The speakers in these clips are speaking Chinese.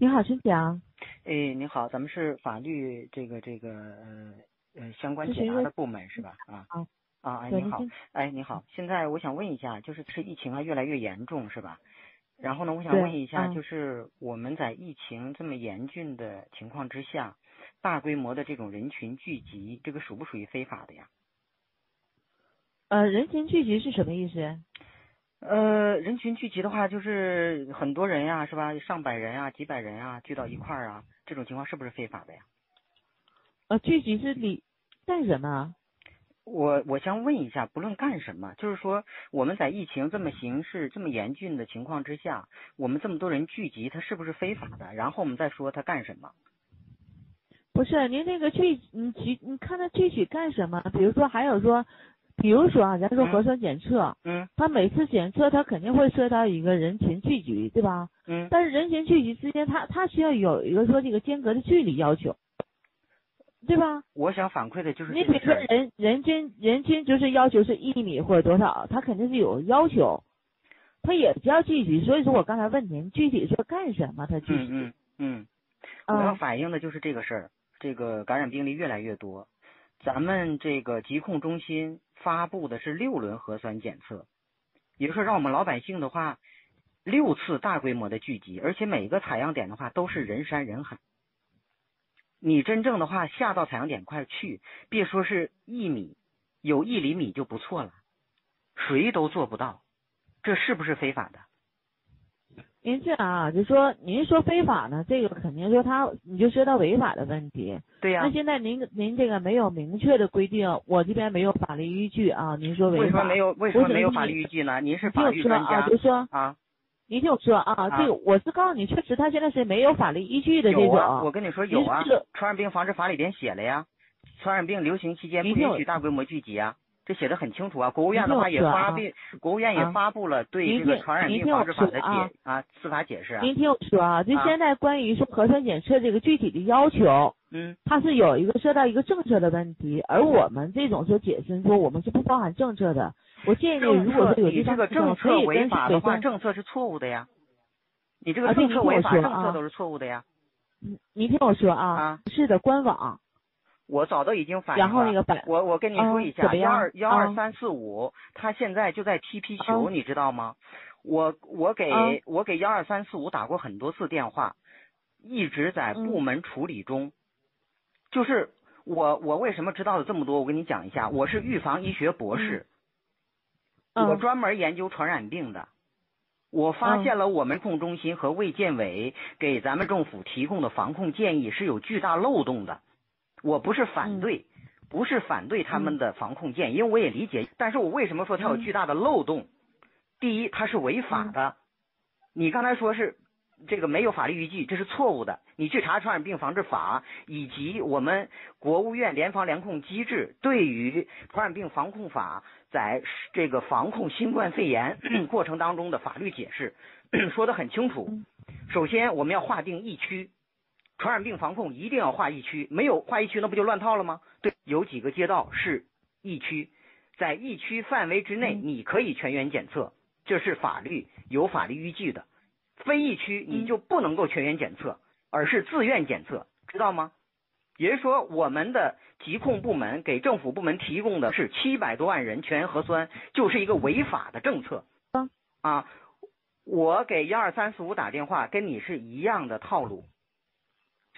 你好，请讲。哎，你好，咱们是法律这个这个呃呃相关解答的部门是吧？啊啊啊哎对你好您哎你好，现在我想问一下，就是这疫情啊越来越严重是吧？然后呢，我想问一下，嗯就是我们在疫情这么严峻的情况之下，大规模的这种人群聚集，这个属不属于非法的呀？呃，人群聚集是什么意思？呃，人群聚集的话，就是很多人呀，是吧？上百人啊，几百人啊，聚到一块儿啊，这种情况是不是非法的呀？呃，聚集是你干什么？我我想问一下，不论干什么，就是说我们在疫情这么形势这么严峻的情况之下，我们这么多人聚集，它是不是非法的？然后我们再说他干什么？不是您那个具你具你看他具体干什么？比如说还有说，比如说啊，咱说嗯核酸检测，嗯他每次检测他肯定会涉及到一个人群聚集，对吧？嗯但是人群聚集之间，他他需要有一个说这个间隔的距离要求，对吧？我想反馈的就是你比如说。人人均人均就是要求是一米或者多少，他肯定是有要求，他也叫聚集。所以说我刚才问您具体说干什么，他聚集。嗯嗯嗯，我要嗯反映的就是这个事儿。这个感染病例越来越多，咱们这个疾控中心发布的是六轮核酸检测，也就是说让我们老百姓的话，六次大规模的聚集，而且每个采样点的话都是人山人海。你真正的话下到采样点块去，别说是一米，有一厘米就不错了，谁都做不到，这是不是非法的？您这样啊，就说您说非法呢，这个肯定说他你就说到违法的问题。对呀、那现在您您这个没有明确的规定，我这边没有法律依据啊。您说违法，为什么没有？为什么没有法律依据呢？您是法律专家就说啊。您听我说啊，啊这个我是告诉你，确实他现在是没有法律依据的这有啊，我。跟你说有啊，传染病防治法里边写了呀，传染病流行期间不允许大规模聚集啊，这写的很清楚啊。国务院的话也发布，国务院也啊发布了对您这个听传染病防治法的解说啊啊司法解释啊。您听我说啊，就啊现在关于说核酸检测这个具体的要求，嗯它是有一个涉到一个政策的问题，而我们这种说解释说我们是不包含政策的。我建议你，如果说有这个政策违跟法的话，政策是错误的呀。你这个政策违法，政策都是错误的呀。嗯您听我说啊，啊是的，官网，我早都已经反映然后了那个百我我跟你说一下，幺二幺二啊三四五，他现在就在踢皮球，啊你知道吗？我我给、啊我给幺二三四五打过很多次电话，一直在嗯部门处理中。就是我我为什么知道的这么多？我跟你讲一下，我是预防医学博士，我嗯专门研究传染病的。我发嗯现了我们控中心和卫健委给咱们政府提供的防控建议是有巨大漏洞的。我不是反嗯对，不是反对他们的防控建议，因为我也理解。但是我为什么说它有嗯巨大的漏洞？第一，它是违法的。你刚才说是这个没有法律依据，这是错误的。你去查《传染病防治法》以及我们国务院联防联控机制对于《传染病防控法》在这个防控新冠肺炎过程当中的法律解释，说的很清楚嗯。首先，我们要划定疫区，传染病防控一定要划疫区，没有划疫区，那不就乱套了吗？对，有几个街道是疫区，在疫区范围之内，嗯你可以全员检测，这是法律有法律依据的。非疫区你嗯就不能够全员检测，而是自愿检测，知道吗？也就是说，我们的疾控部门给政府部门提供的是七百多万人全员核酸，就是一个违法的政策。嗯啊，我给幺二三四五打电话，跟你是一样的套路。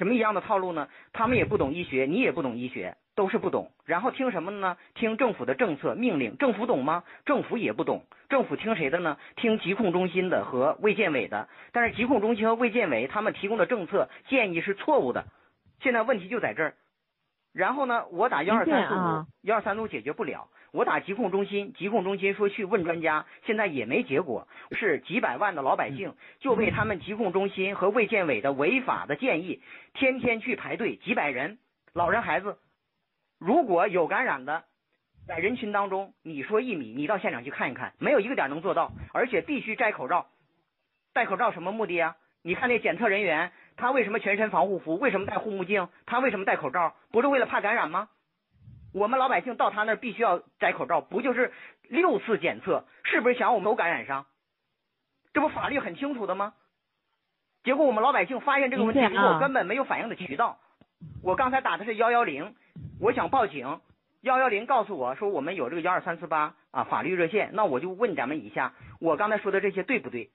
什么一样的套路呢？他们也不懂医学，你也不懂医学，都是不懂。然后听什么呢？听政府的政策命令。政府懂吗？政府也不懂。政府听谁的呢？听疾控中心的和卫健委的。但是疾控中心和卫健委他们提供的政策建议是错误的。现在问题就在这儿。然后呢，我打幺二您三四五幺二三四五解决不了。我打疾控中心，疾控中心说去问专家，现在也没结果。是几百万的老百姓就被他们疾控中心和卫健委的违法的建议，天天去排队，几百人，老人孩子，如果有感染的，在人群当中，你说一米，你到现场去看一看，没有一个点能做到，而且必须摘口罩。戴口罩什么目的啊？你看那检测人员，他为什么全身防护服？为什么戴护目镜？他为什么戴口罩？不是为了怕感染吗？我们老百姓到他那儿必须要摘口罩，不就是六次检测？是不是想我们都感染上？这不法律很清楚的吗？结果我们老百姓发现这个问题以后，根本没有反应的渠道。我刚才打的是幺幺零，我想报警，幺幺零告诉我说我们有这个幺二三四八啊法律热线，那我就问咱们一下，我刚才说的这些对不对？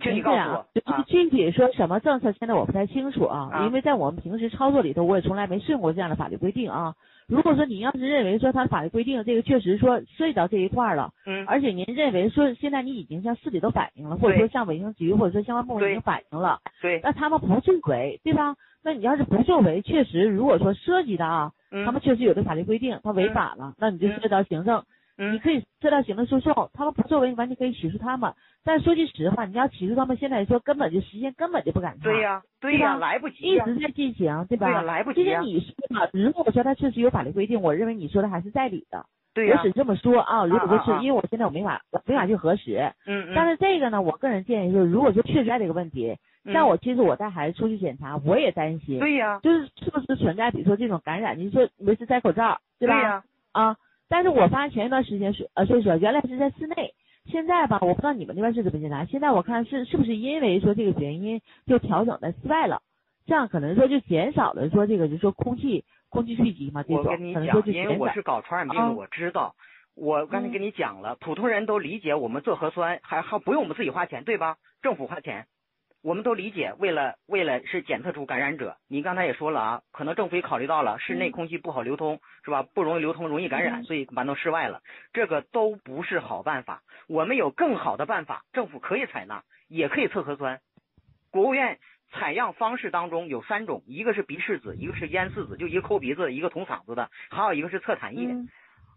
请你告诉我这样就是啊。具体说什么政策，现在我不太清楚啊，啊。因为在我们平时操作里头，我也从来没适用过这样的法律规定啊。如果说您要是认为说它的法律规定这个确实说涉及到这一块儿了，嗯，而且您认为说现在你已经向市里头反映了，或者对。说向卫生局或者说相关部门已经反映了，对，那他们不作为，对吧？那你要是不作为，确实如果说涉及到啊，嗯，他们确实有这法律规定，他违嗯。法了，那你就嗯。涉及到行政，你嗯可以涉及到行政诉讼，他们不作为，你完全可以起诉他们。但说句实话，你要起诉他们，现在说根本就时间根本就不赶趟，对呀、对呀、来不及呀、一直在进行，对吧？对呀来不及呀其实你说嘛，如果说他确实有法律规定，我认为你说的还是在理的。对呀、我只这么说啊，如果说是因为我现在我没法我没法去核实，嗯嗯，但是这个呢，我个人建议就是，如果说确实在这个问题，嗯像我其实我带孩子出去检查，我也担心，对呀、就是是不是存在比如说这种感染？你说维持摘口罩，对吧？呀、啊，但是我发现前一段时间是呃，所以说原来是在室内，现在吧，我不知道你们那边是怎么检查，现在我看是是不是因为说这个原因就调整在室外了，这样可能说就减少了说这个就是说空气空气聚集嘛，这我种跟你讲。因为我是搞传染病的，啊我知道。我刚才嗯跟你讲了，普通人都理解，我们做核酸还还不用我们自己花钱，对吧？政府花钱，我们都理解。为了为了是检测出感染者，你刚才也说了啊，可能政府也考虑到了室内嗯空气不好流通，是吧？不容易流通，容易感染，嗯所以搬到室外了。这个都不是好办法。我们有更好的办法，政府可以采纳，也可以测核酸。国务院采样方式当中有三种，一个是鼻拭子，一个是咽拭子，就一个抠鼻子，一个捅嗓子的，还有一个是测痰液。嗯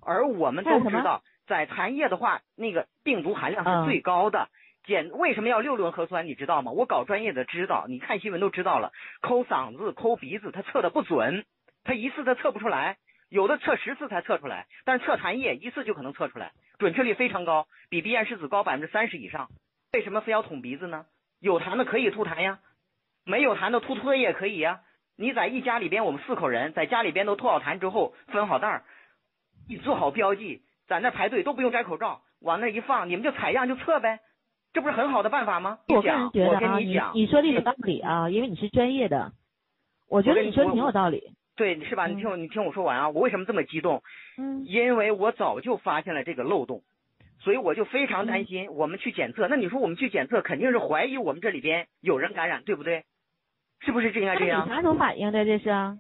而我们都知道，在痰液的话，那个病毒含量嗯是最高的。检为什么要六轮核酸？你知道吗？我搞专业的知道，你看新闻都知道了。抠嗓子、抠鼻子，他测的不准，他一次他测不出来，有的测十次才测出来。但是测痰液一次就可能测出来，准确率非常高，比鼻咽拭子高百分之三十以上。为什么非要捅鼻子呢？有痰的可以吐痰呀，没有痰的吐唾液可以呀。你在一家里边，我们四口人在家里边都吐好痰之后，分好袋儿，你做好标记，在那排队都不用摘口罩，往那一放，你们就采样就测呗，这不是很好的办法吗？我个人觉得啊，你讲，你说的有道理啊，因为你是专业的，我觉得你说的挺有道理。对，是吧？你嗯听我，你听我说完啊！我为什么这么激动？嗯因为我早就发现了这个漏洞，所以我就非常嗯担心。我们去检测，那你说我们去检测，肯定是怀疑我们这里边有人感染，对不对？是不是这应该这样？啥时候反应的？这是啊？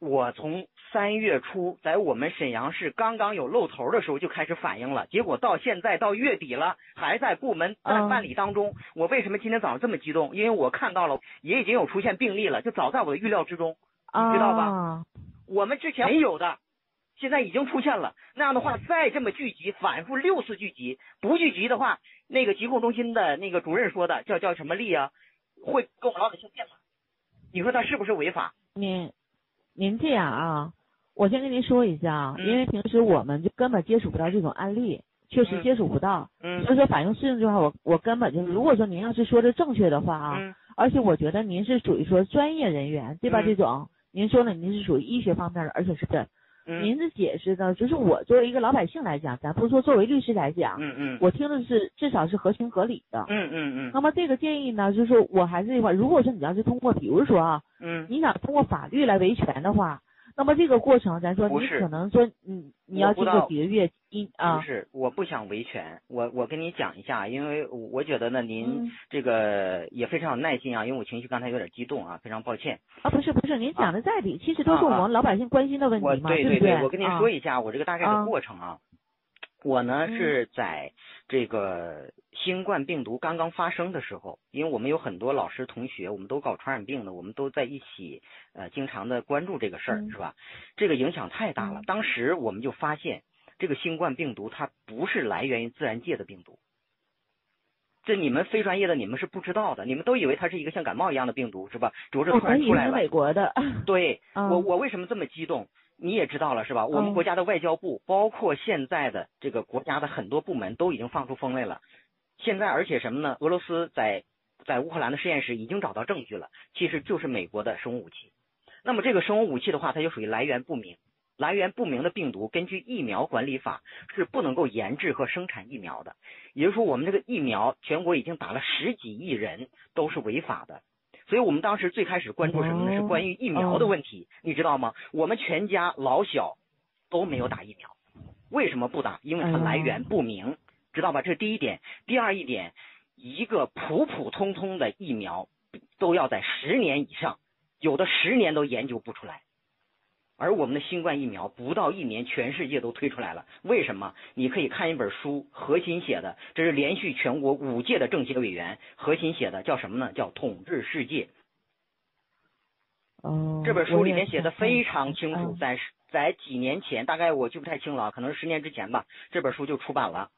我从三月初在我们沈阳市刚刚有露头的时候就开始反映了，结果到现在到月底了，还在部门办嗯办理当中。我为什么今天早上这么激动？因为我看到了，也已经有出现病例了，就早在我的预料之中。你，知道吧我们之前没有的，现在已经出现了。那样的话，再这么聚集，反复六次聚集，不聚集的话，那个疾控中心的那个主任说的叫叫什么力啊，会跟我们老百姓变法。你说他是不是违法？您您这样啊，我先跟您说一下啊，嗯因为平时我们就根本接触不到这种案例，确实嗯接触不到，嗯所以说反映适应这块，我我根本就是，如果说您要是说的正确的话啊，嗯而且我觉得您是属于说专业人员，对吧？嗯这种您说了，您是属于医学方面的，而且是您的解释呢，就是我作为一个老百姓来讲，咱不是说作为律师来讲，嗯嗯。我听的是至少是合情合理的。嗯嗯嗯。那么这个建议呢，就是我还是那句话，如果说你要是通过，比如说啊，嗯，你想通过法律来维权的话，那么这个过程，咱说你可能说，你，你要经我不知道过几个月，一啊不，是，我不想维权，我我跟你讲一下，因为我觉得呢，您嗯这个也非常有耐心啊，因为我情绪刚才有点激动啊，非常抱歉。啊，不是不是，您讲的在理，其实都是我们老百姓关心的问题嘛，对不对，我跟您说一一下我这个大概啊的过程啊。我呢嗯是在这个新冠病毒刚刚发生的时候，因为我们有很多老师同学，我们都搞传染病的，我们都在一起，呃，经常的关注这个事儿，嗯是吧？这个影响太大了嗯。当时我们就发现，这个新冠病毒它不是来源于自然界的病毒。这你们非专业的你们是不知道的，你们都以为它是一个像感冒一样的病毒，是吧？只不过是突然出来了。美国的，对，嗯我我为什么这么激动？你也知道了是吧？我们嗯国家的外交部，包括现在的这个国家的很多部门都已经放出风来了。现在而且什么呢？俄罗斯在在乌克兰的实验室已经找到证据了，其实就是美国的生物武器。那么这个生物武器的话，它就属于来源不明。来源不明的病毒，根据疫苗管理法是不能够研制和生产疫苗的。也就是说，我们这个疫苗全国已经打了十几亿人，都是违法的。所以我们当时最开始关注什么呢？是关于疫苗的问题，你知道吗？我们全家老小都没有打疫苗，为什么不打？因为它来源不明，知道吧？这是第一点。第二一点，一个普普通通的疫苗都要在十年以上，有的十年都研究不出来。而我们的新冠疫苗不到一年，全世界都推出来了。为什么？你可以看一本书，核心写的，这是连续全国五届的政协委员核心写的，叫什么呢？叫统治世界。哦。这本书里面写的非常清楚，在在几年前，大概我记不太清了，可能是十年之前吧，这本书就出版了。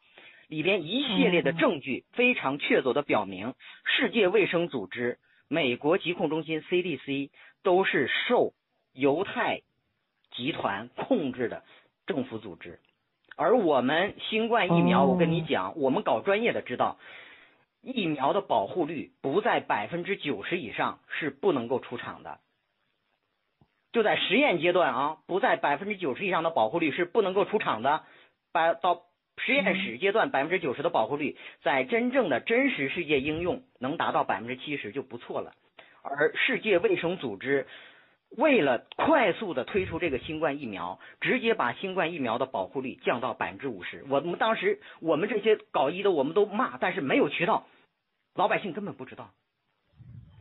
里边一系列的证据非常确凿的表明，世界卫生组织、美国疾控中心 CDC 都是受犹太。集团控制的政府组织，而我们新冠疫苗，我跟你讲，我们搞专业的知道，疫苗的保护率不在百分之九十以上是不能够出厂的。就在实验阶段啊，不在百分之九十以上的保护率是不能够出厂的。百到实验室阶段，百分之九十的保护率，在真正的真实世界应用能达到百分之七十就不错了。而世界卫生组织。为了快速的推出这个新冠疫苗，直接把新冠疫苗的保护率降到百分之五十。我们当时我们这些搞医的我们都骂，但是没有渠道，老百姓根本不知道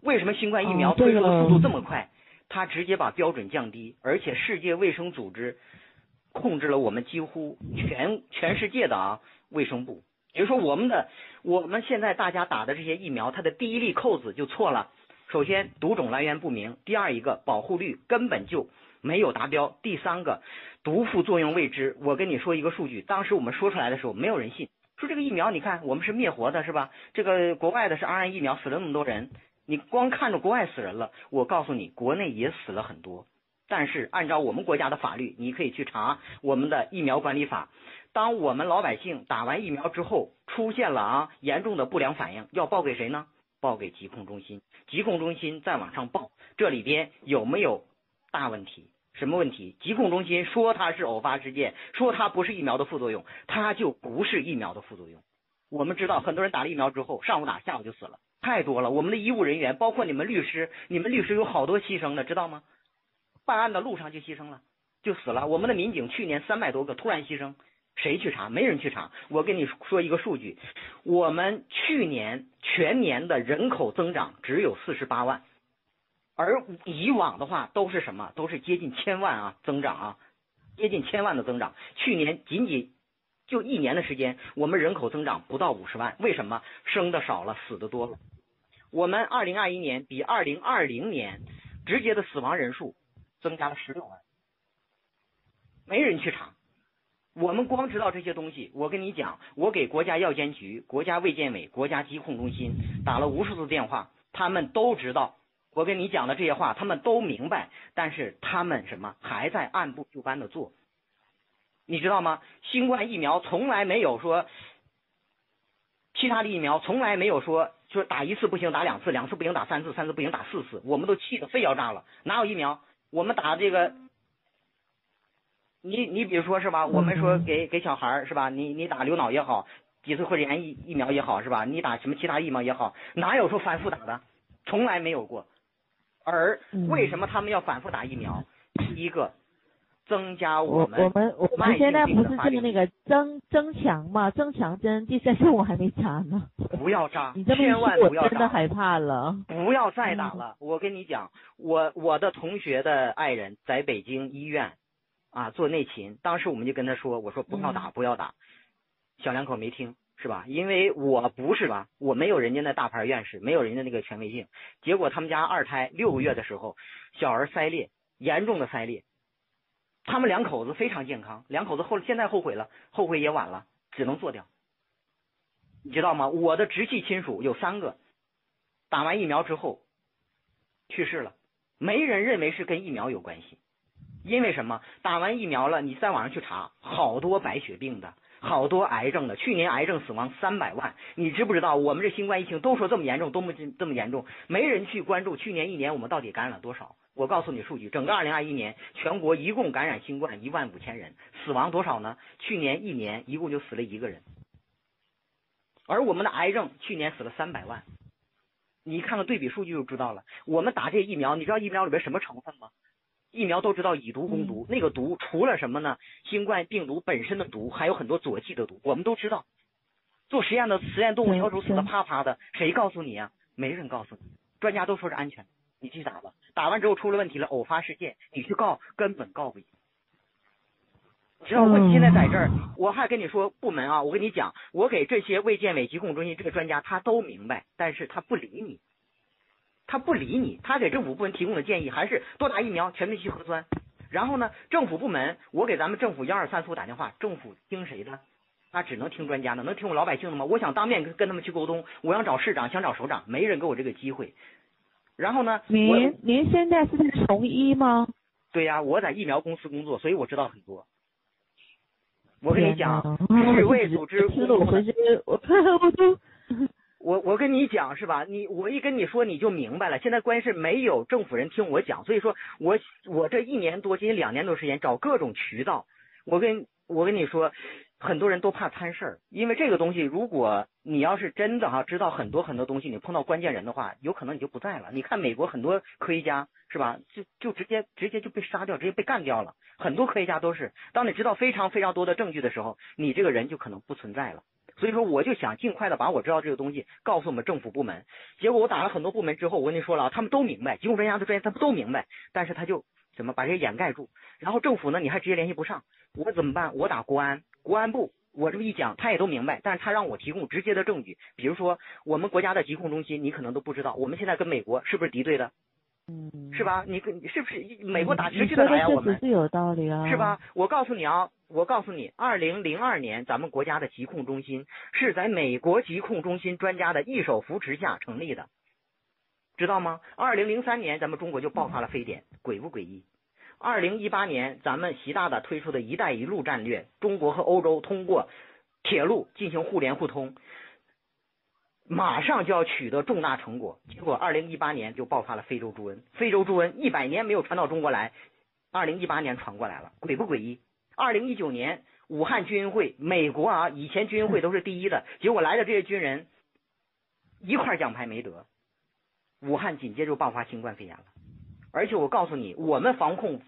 为什么新冠疫苗推出的速度这么快。他直接把标准降低，而且世界卫生组织控制了我们几乎全全世界的啊卫生部。比如说我们的我们现在大家打的这些疫苗，它的第一粒扣子就错了。首先，毒种来源不明；第二，一个保护率根本就没有达标；第三个，毒副作用未知。我跟你说一个数据，当时我们说出来的时候，没有人信，说这个疫苗，你看我们是灭活的，是吧？这个国外的是 RN 疫苗，死了那么多人，你光看着国外死人了，我告诉你，国内也死了很多。但是按照我们国家的法律，你可以去查我们的疫苗管理法。当我们老百姓打完疫苗之后，出现了啊严重的不良反应，要报给谁呢？报给疾控中心，疾控中心再往上报，这里边有没有大问题？什么问题？疾控中心说它是偶发事件，说它不是疫苗的副作用，它就不是疫苗的副作用。我们知道很多人打了疫苗之后，上午打，下午就死了，太多了。我们的医务人员，包括你们律师，你们律师有好多牺牲的，知道吗？办案的路上就牺牲了，就死了。我们的民警去年三百多个突然牺牲。谁去查？没人去查。我跟你说一个数据，我们去年全年的人口增长只有四十八万，而以往的话都是什么？都是接近千万啊，增长啊，接近千万的增长。去年仅仅就一年的时间，我们人口增长不到五十万。为什么？生的少了，死的多了。我们二零二一年比二零二零年直接的死亡人数增加了十六万，没人去查。我们光知道这些东西，我跟你讲，我给国家药监局、国家卫健委、国家疾控中心打了无数次电话，他们都知道我跟你讲的这些话，他们都明白，但是他们什么还在按部就班的做，你知道吗？新冠疫苗从来没有说，其他的疫苗从来没有说，就是打一次不行打两次，两次不行打三次，三次不行打四次，我们都气得肺要炸了，哪有疫苗？我们打这个。你你比如说是吧？我们说给给小孩儿是吧？你你打流脑也好，脊髓灰炎疫疫苗也好是吧？你打什么其他疫苗也好，哪有说反复打的？从来没有过。而为什么他们要反复打疫苗？第一个，增加我们我们我们现在不是这个那个增增强嘛？增强针第三针我还没扎呢。不要扎，你这么千万不要真的害怕了。不要再打了，我跟你讲，我我的同学的爱人在北京医院。啊，做内勤，当时我们就跟他说：“我说不要打，不要打。”小两口没听，是吧？因为我不是吧，我没有人家那大牌院士，没有人家那个权威性。结果他们家二胎六个月的时候，小儿腮裂，严重的腮裂。他们两口子非常健康，两口子后现在后悔了，后悔也晚了，只能做掉。你知道吗？我的直系亲属有三个，打完疫苗之后去世了，没人认为是跟疫苗有关系。因为什么？打完疫苗了，你在网上去查，好多白血病的，好多癌症的，去年癌症死亡三百万，你知不知道？我们这新冠疫情都说这么严重，多么这么严重，没人去关注去年一年我们到底感染了多少？我告诉你数据，整个二零二一年全国一共感染新冠一万五千人，死亡多少呢？去年一年一共就死了一个人，而我们的癌症去年死了三百万，你看看对比数据就知道了。我们打这疫苗，你知道疫苗里边什么成分吗？疫苗都知道以毒攻毒，那个毒除了什么呢？新冠病毒本身的毒，还有很多佐剂的毒，我们都知道。做实验的实验动物小鼠死的啪啪的，谁告诉你啊？没人告诉你，专家都说是安全，你去打吧。打完之后出了问题了，偶发事件，你去告根本告不赢。知道问题现在在这儿，我还跟你说部门啊，我跟你讲，我给这些卫健委疾控中心这个专家他都明白，但是他不理你。他不理你，他给政府部门提供的建议还是多打疫苗、全面去核酸。然后呢，政府部门我给咱们政府幺二三四五打电话，政府听谁的？他只能听专家的，能听我老百姓的吗？我想当面跟跟他们去沟通，我想找市长，想找首长，没人给我这个机会。然后呢，您您现在是在从医吗？对呀，我在疫苗公司工作，所以我知道很多。我跟你讲，世卫组织，听了我回去，我看我都。我我跟你讲是吧？你我一跟你说你就明白了。现在关键是没有政府人听我讲，所以说我我这一年多，接近两年多时间找各种渠道。我跟我跟你说，很多人都怕摊事儿，因为这个东西，如果你要是真的哈知道很多很多东西，你碰到关键人的话，有可能你就不在了。你看美国很多科学家是吧？就就直接直接就被杀掉，直接被干掉了。很多科学家都是，当你知道非常非常多的证据的时候，你这个人就可能不存在了。所以说，我就想尽快的把我知道这个东西告诉我们政府部门。结果我打了很多部门之后，我跟你说了，他们都明白，疾控专家的专业他们都明白，但是他就怎么把这些掩盖住。然后政府呢，你还直接联系不上，我怎么办？我打国安，国安部，我这么一讲，他也都明白，但是他让我提供直接的证据，比如说我们国家的疾控中心，你可能都不知道，我们现在跟美国是不是敌对的？嗯，是吧？你跟是不是美国打持续的打压？我们是有道理啊，是吧？我告诉你啊。我告诉你，二零零二年咱们国家的疾控中心是在美国疾控中心专家的一手扶持下成立的，知道吗？二零零三年咱们中国就爆发了非典，诡不诡异？二零一八年咱们习大大推出的一带一路战略，中国和欧洲通过铁路进行互联互通，马上就要取得重大成果，结果二零一八年就爆发了非洲猪瘟，非洲猪瘟一百年没有传到中国来，二零一八年传过来了，诡不诡异？二零一九年武汉军运会，美国啊，以前军运会都是第一的，结果来的这些军人一块奖牌没得，武汉紧接着爆发新冠肺炎了。而且我告诉你，我们防控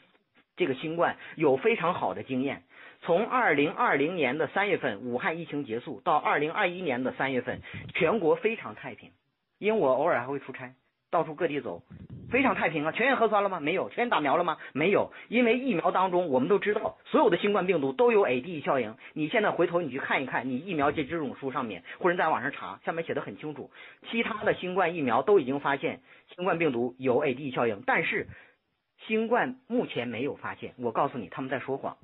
这个新冠有非常好的经验。从二零二零年的三月份武汉疫情结束到二零二一年的三月份，全国非常太平。因为我偶尔还会出差，到处各地走。非常太平啊！全员核酸了吗？没有。全员打苗了吗？没有。因为疫苗当中，我们都知道，所有的新冠病毒都有 AD 效应。你现在回头你去看一看，你疫苗接种书上面，或者在网上查，下面写的很清楚，其他的新冠疫苗都已经发现新冠病毒有 AD 效应，但是新冠目前没有发现。我告诉你，他们在说谎。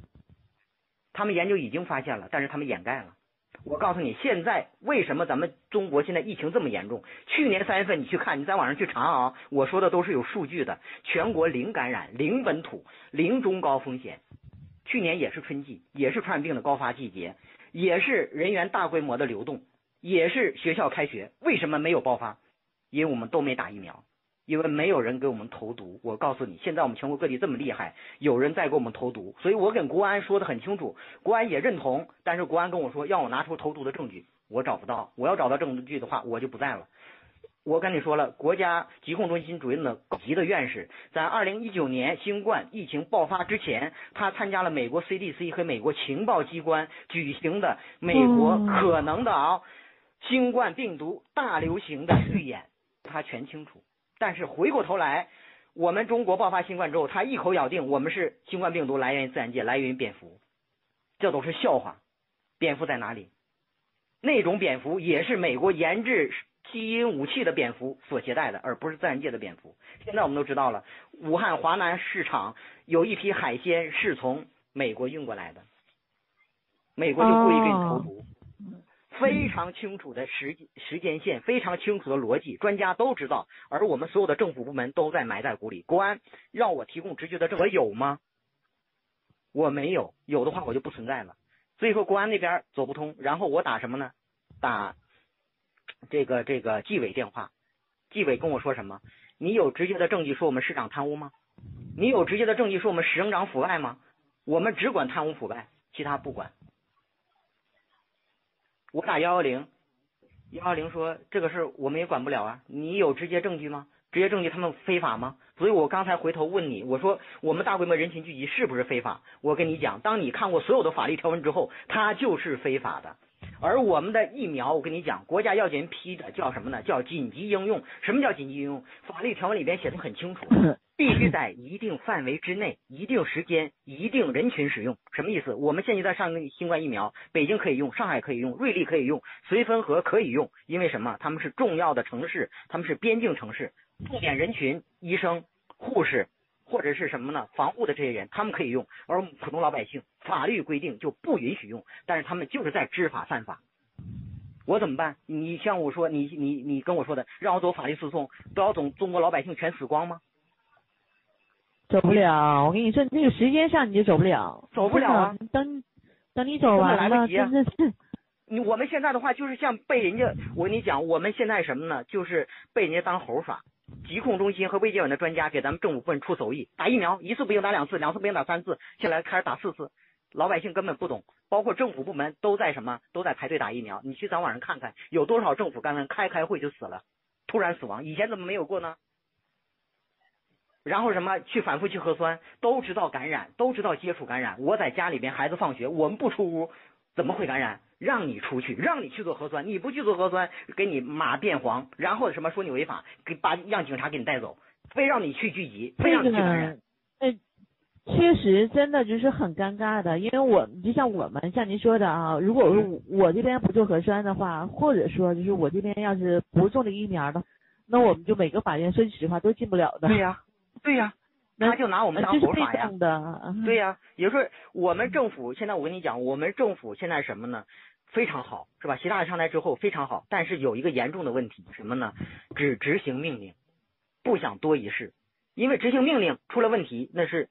他们研究已经发现了，但是他们掩盖了。我告诉你，现在为什么咱们中国现在疫情这么严重？去年三月份你去看，你在网上去查啊，我说的都是有数据的，全国零感染、零本土、零中高风险。去年也是春季，也是传染病的高发季节，也是人员大规模的流动，也是学校开学，为什么没有爆发？因为我们都没打疫苗。因为没有人给我们投毒，我告诉你，现在我们全国各地这么厉害，有人在给我们投毒，所以我跟国安说的很清楚，国安也认同，但是国安跟我说要我拿出投毒的证据，我找不到，我要找到证据的话，我就不在了。我跟你说了，国家疾控中心主任的级的院士，在二零一九年新冠疫情爆发之前，他参加了美国 CDC 和美国情报机关举行的美国可能的啊新冠病毒大流行的预演，他全清楚。但是回过头来，我们中国爆发新冠之后，他一口咬定我们是新冠病毒来源于自然界，来源于蝙蝠，这都是笑话。蝙蝠在哪里？那种蝙蝠也是美国研制基因武器的蝙蝠所携带的，而不是自然界的蝙蝠。现在我们都知道了，武汉华南市场有一批海鲜是从美国运过来的，美国就故意给你投毒。非常清楚的时时间线，非常清楚的逻辑，专家都知道，而我们所有的政府部门都在埋在鼓里。国安让我提供直接的证，我有吗？我没有，有的话我就不存在了。所以说国安那边走不通，然后我打什么呢？打这个这个纪委电话，纪委跟我说什么？你有直接的证据说我们市长贪污吗？你有直接的证据说我们省长腐败吗？我们只管贪污腐败，其他不管。我打幺幺零，幺幺零说这个事我们也管不了啊，你有直接证据吗？直接证据他们非法吗？所以我刚才回头问你，我说我们大规模人群聚集是不是非法？我跟你讲，当你看过所有的法律条文之后，它就是非法的。而我们的疫苗，我跟你讲，国家药监批的叫什么呢？叫紧急应用。什么叫紧急应用？法律条文里边写的很清楚，必须在一定范围之内、一定时间、一定人群使用。什么意思？我们现在在上新冠疫苗，北京可以用，上海可以用，瑞丽可以用，绥芬河可以用，因为什么？他们是重要的城市，他们是边境城市，重点人群，医生、护士。或者是什么呢？防护的这些人，他们可以用，而普通老百姓，法律规定就不允许用。但是他们就是在知法犯法，我怎么办？你像我说，你你你跟我说的，让我走法律诉讼，都要总中国老百姓全死光吗？走不了，我跟你说，那个时间上你就走不了，走不了啊！等等你走完了，真的是。你我们现在的话，就是像被人家，我跟你讲，我们现在什么呢？就是被人家当猴耍。疾控中心和卫健委的专家给咱们政府部门出手艺，打疫苗一次不行打两次，两次不行打三次，现在开始打四次，老百姓根本不懂，包括政府部门都在什么都在排队打疫苗。你去咱网上看看，有多少政府干完开开会就死了，突然死亡，以前怎么没有过呢？然后什么去反复去核酸，都知道感染，都知道接触感染。我在家里边，孩子放学，我们不出屋，怎么会感染？让你出去，让你去做核酸，你不去做核酸，给你马变黄，然后什么说你违法，给把让警察给你带走，非让你去聚集，非让你去感染。呃，确实真的就是很尴尬的，因为我就像我们像您说的啊，如果说我这边不做核酸的话，或者说就是我这边要是不做这个疫苗的，那我们就每个法院说句实话都进不了的。对呀，对呀。他就拿我们当活法呀，对呀，也就是说我们政府现在我跟你讲，我们政府现在什么呢？非常好，是吧？习大大上台之后非常好，但是有一个严重的问题，什么呢？只执行命令，不想多一事，因为执行命令出了问题，那是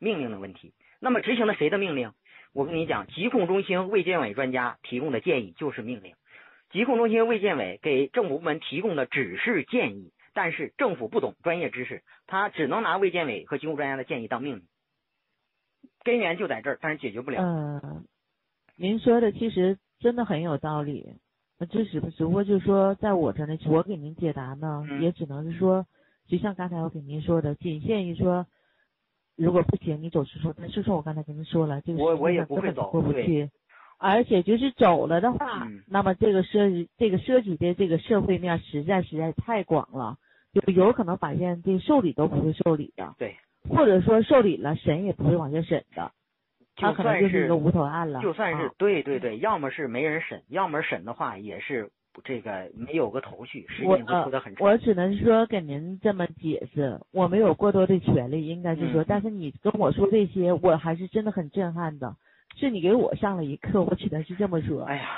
命令的问题。那么执行的谁的命令？我跟你讲，疾控中心、卫健委专家提供的建议就是命令，疾控中心、卫健委给政府部门提供的只是建议。但是政府不懂专业知识，他只能拿卫健委和疾控专家的建议当命令，根源就在这儿，但是解决不了。嗯，您说的其实真的很有道理，这只不只不过就是说，在我这呢，我给您解答呢，也只能是说，就像刚才我给您说的，仅限于说，如果不行，你走诉讼，但诉讼我刚才跟您说了，这个我我也不会走，过不去。而且就是走了的话，那么这个涉及这个涉及的这个社会面实在实在太广了。就有可能法院这受理都不会受理的，对，或者说受理了审也不会往下审的，他可能就是一个无头案了。就算是对对对，要么是没人审，要么审的话也是这个没有个头绪，时间会拖得很长。我只能说给您这么解释，我没有过多的权利，应该是说，但是你跟我说这些，我还是真的很震撼的，是你给我上了一课，我只能是这么说。哎呀。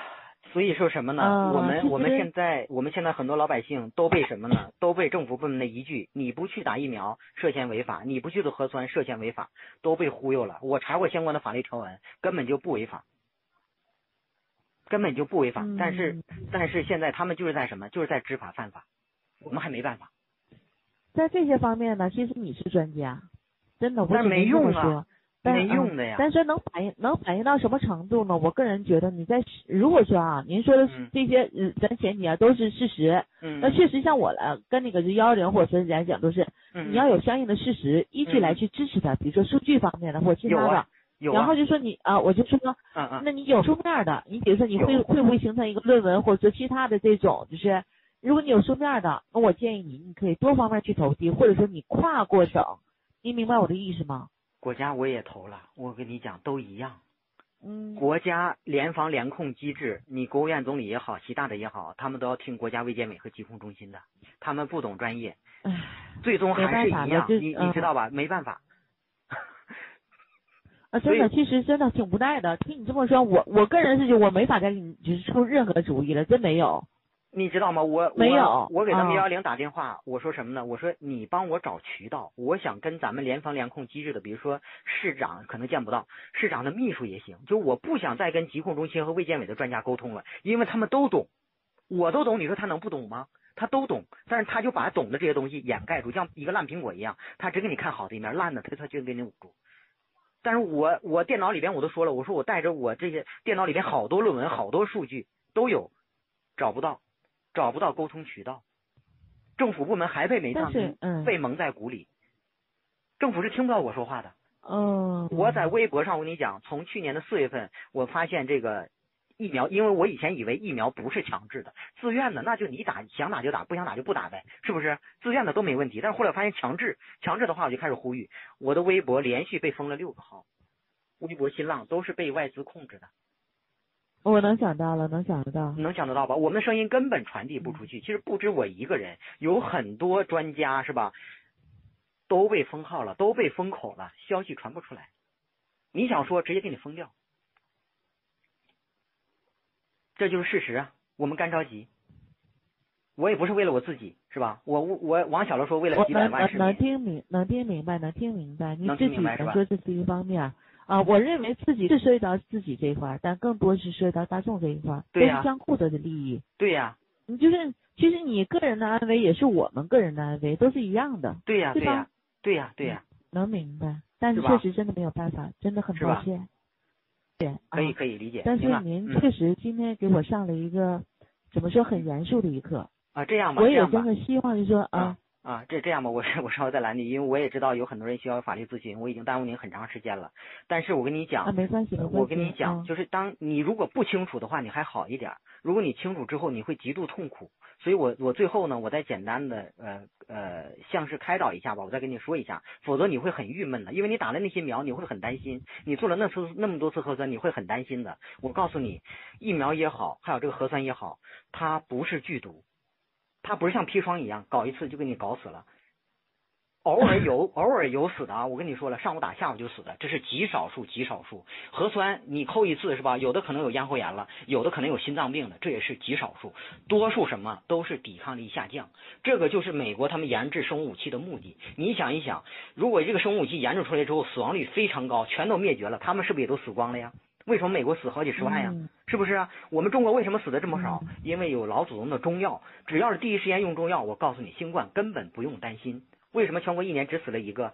所以说什么呢？我们我们现在我们现在很多老百姓都被什么呢？都被政府部门的一句“你不去打疫苗，涉嫌违法；你不去做核酸，涉嫌违法”，都被忽悠了。我查过相关的法律条文，根本就不违法，根本就不违法。但是但是现在他们就是在什么？就是在知法犯法，我们还没办法。在这些方面呢，其实你是专家，真的，我是没用啊。没用的呀，但是能反映能反映到什么程度呢？我个人觉得你在如果说啊，您说的这些，嗯，咱前提啊都是事实，嗯，那确实像我来跟那个幺幺零或者来讲都是，你要有相应的事实依据来去支持它，比如说数据方面的或其他的，有然后就说你啊，我就说，嗯嗯，那你有书面的，你比如说你会会不会形成一个论文或者说其他的这种，就是如果你有书面的，那我建议你你可以多方面去投递，或者说你跨过省，您明白我的意思吗？国家我也投了，我跟你讲都一样。嗯，国家联防联控机制，你国务院总理也好，习大大也好，他们都要听国家卫健委和疾控中心的，他们不懂专业，最终还是一样，你你知道吧？没办法。啊，真的，其实真的挺无奈的。听你这么说，我我个人是觉得我没法再给你就是出任何主意了，真没有。你知道吗？我没有我我给他们啊幺幺零打电话，我说什么呢？我说你帮我找渠道，我想跟咱们联防联控机制的，比如说市长可能见不到，市长的秘书也行，就我不想再跟疾控中心和卫健委的专家沟通了，因为他们都懂，我都懂，你说他能不懂吗？他都懂，但是他就把懂的这些东西掩盖住，像一个烂苹果一样，他只给你看好的一面，烂的他他就给你捂住。但是我我电脑里边我都说了，我说我带着我这些电脑里边好多论文、好多数据都有，找不到，找不到沟通渠道，政府部门还被没但当听，是嗯被蒙在鼓里，政府是听不到我说话的。嗯，我在微博上我跟你讲，从去年的四月份，我发现这个疫苗，因为我以前以为疫苗不是强制的，自愿的，那就你打想打就打，不想打就不打呗，是不是？自愿的都没问题。但是后来发现强制，强制的话我就开始呼吁，我的微博连续被封了六个号，微博、新浪都是被外资控制的，我能想到了，能想得到。能想得到吧？我们的声音根本传递不出去。其实不止我一个人，有很多专家是吧，都被封号了，都被封口了，消息传不出来。你想说，直接给你封掉，这就是事实啊。我们干着急，我也不是为了我自己，是吧？我我王小乐说为了几百能能能万市民，听明能听明白，能听明白。你能自己听明白是吧能说这是一方面啊，我认为自己是涉及到自己这一块儿，但更多是涉及到大众这一块儿，对呀都是相互的的利益。对呀、你就是其实你个人的安危也是我们个人的安危，都是一样的，对呀、对呀、对呀、对呀、能明白。但是确实真的没有办法，真的很抱歉。对，可以啊可以理解。但是您确实今天给我上了一个怎么说很严肃的一课，啊，这样吧，我也真的希望就是说啊，啊，这这样吧，我是我稍微再拦你，因为我也知道有很多人需要法律咨询，我已经耽误您很长时间了。但是我跟你讲，啊没关系没关系，我跟你讲，嗯就是当你如果不清楚的话，你还好一点；如果你清楚之后，你会极度痛苦。所以我我最后呢，我再简单的呃呃，像是开导一下吧，我再跟你说一下，否则你会很郁闷的，因为你打了那些苗，你会很担心，你做了那次那么多次核酸，你会很担心的。我告诉你，疫苗也好，还有这个核酸也好，它不是剧毒，它不是像砒霜一样搞一次就给你搞死了。偶尔有偶尔有死的啊，我跟你说了，上午打下午就死的，这是极少数极少数。核酸你扣一次是吧？有的可能有咽喉炎了，有的可能有心脏病的，这也是极少数。多数什么都是抵抗力下降，这个就是美国他们研制生物武器的目的。你想一想，如果这个生物武器研制出来之后死亡率非常高，全都灭绝了，他们是不是也都死光了呀？为什么美国死好几十万呀？嗯是不是啊？我们中国为什么死的这么少嗯？因为有老祖宗的中药，只要是第一时间用中药，我告诉你，新冠根本不用担心。为什么全国一年只死了一个？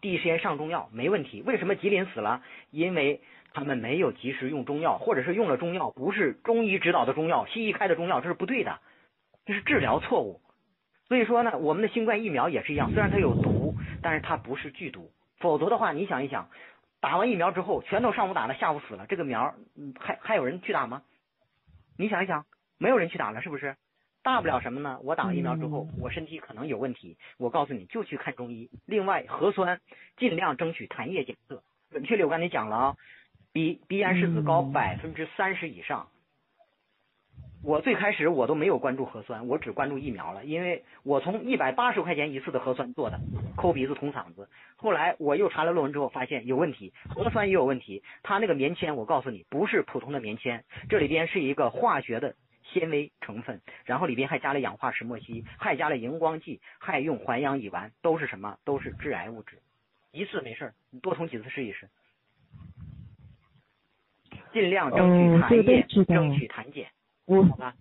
第一时间上中药没问题。为什么吉林死了？因为他们没有及时用中药，或者是用了中药不是中医指导的中药，西医开的中药，这是不对的，这是治疗错误。所以说呢，我们的新冠疫苗也是一样，虽然它有毒，但是它不是剧毒。否则的话，你想一想，打完疫苗之后，全都上午打了，下午死了，这个苗嗯还还有人去打吗？你想一想，没有人去打了，是不是？大不了什么呢？我打了疫苗之后，我身体可能有问题，我告诉你就去看中医。另外，核酸尽量争取痰液检测，准确率我刚才讲了啊，比鼻咽拭子高嗯百分之三十以上。我最开始我都没有关注核酸，我只关注疫苗了，因为我从一百八十块钱一次的核酸做的，抠鼻子捅嗓子。后来我又查了论文之后，发现有问题，核酸也有问题。它那个棉签，我告诉你，不是普通的棉签，这里边是一个化学的纤维成分，然后里边还加了氧化石墨烯，还加了荧光剂，还用环氧乙烷，都是什么？都是致癌物质。一次没事儿，你多捅几次试一试。尽量争取痰哦这个都液，知道争取痰检，我好吧？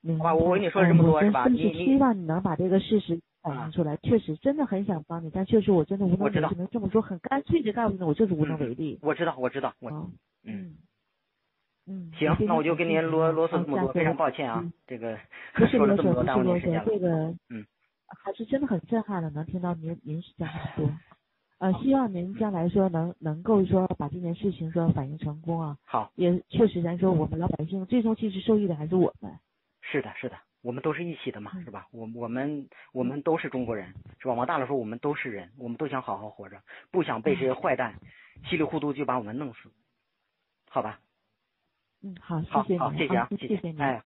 明我跟你说了这么多是吧你你希望你能把这个事实反啊映出来。确实，真的很想帮你，但确实我真的无能我知道为力。只能这么说，很干脆的告诉你，我就是无能为力。我知道，我知道，我啊，嗯。嗯，行，那我就跟您啰啰嗦这么多，非常抱歉啊嗯，这个 说了这么多，不耽误是，您时间了。这个嗯，还是真的很震撼的，能听到您您是讲很多。呃，希望您将来说能能够说把这件事情说反映成功啊，好，也确实咱说我们老百姓最终其实受益的还是我们。是的，是的，我们都是一起的嘛，嗯是吧？我我们我们都是中国人，是吧？往大了说，我们都是人，我们都想好好活着，不想被这些坏蛋稀里糊涂就把我们弄死，好吧？嗯，好，好谢谢您，好，谢谢啊，谢谢您。哎。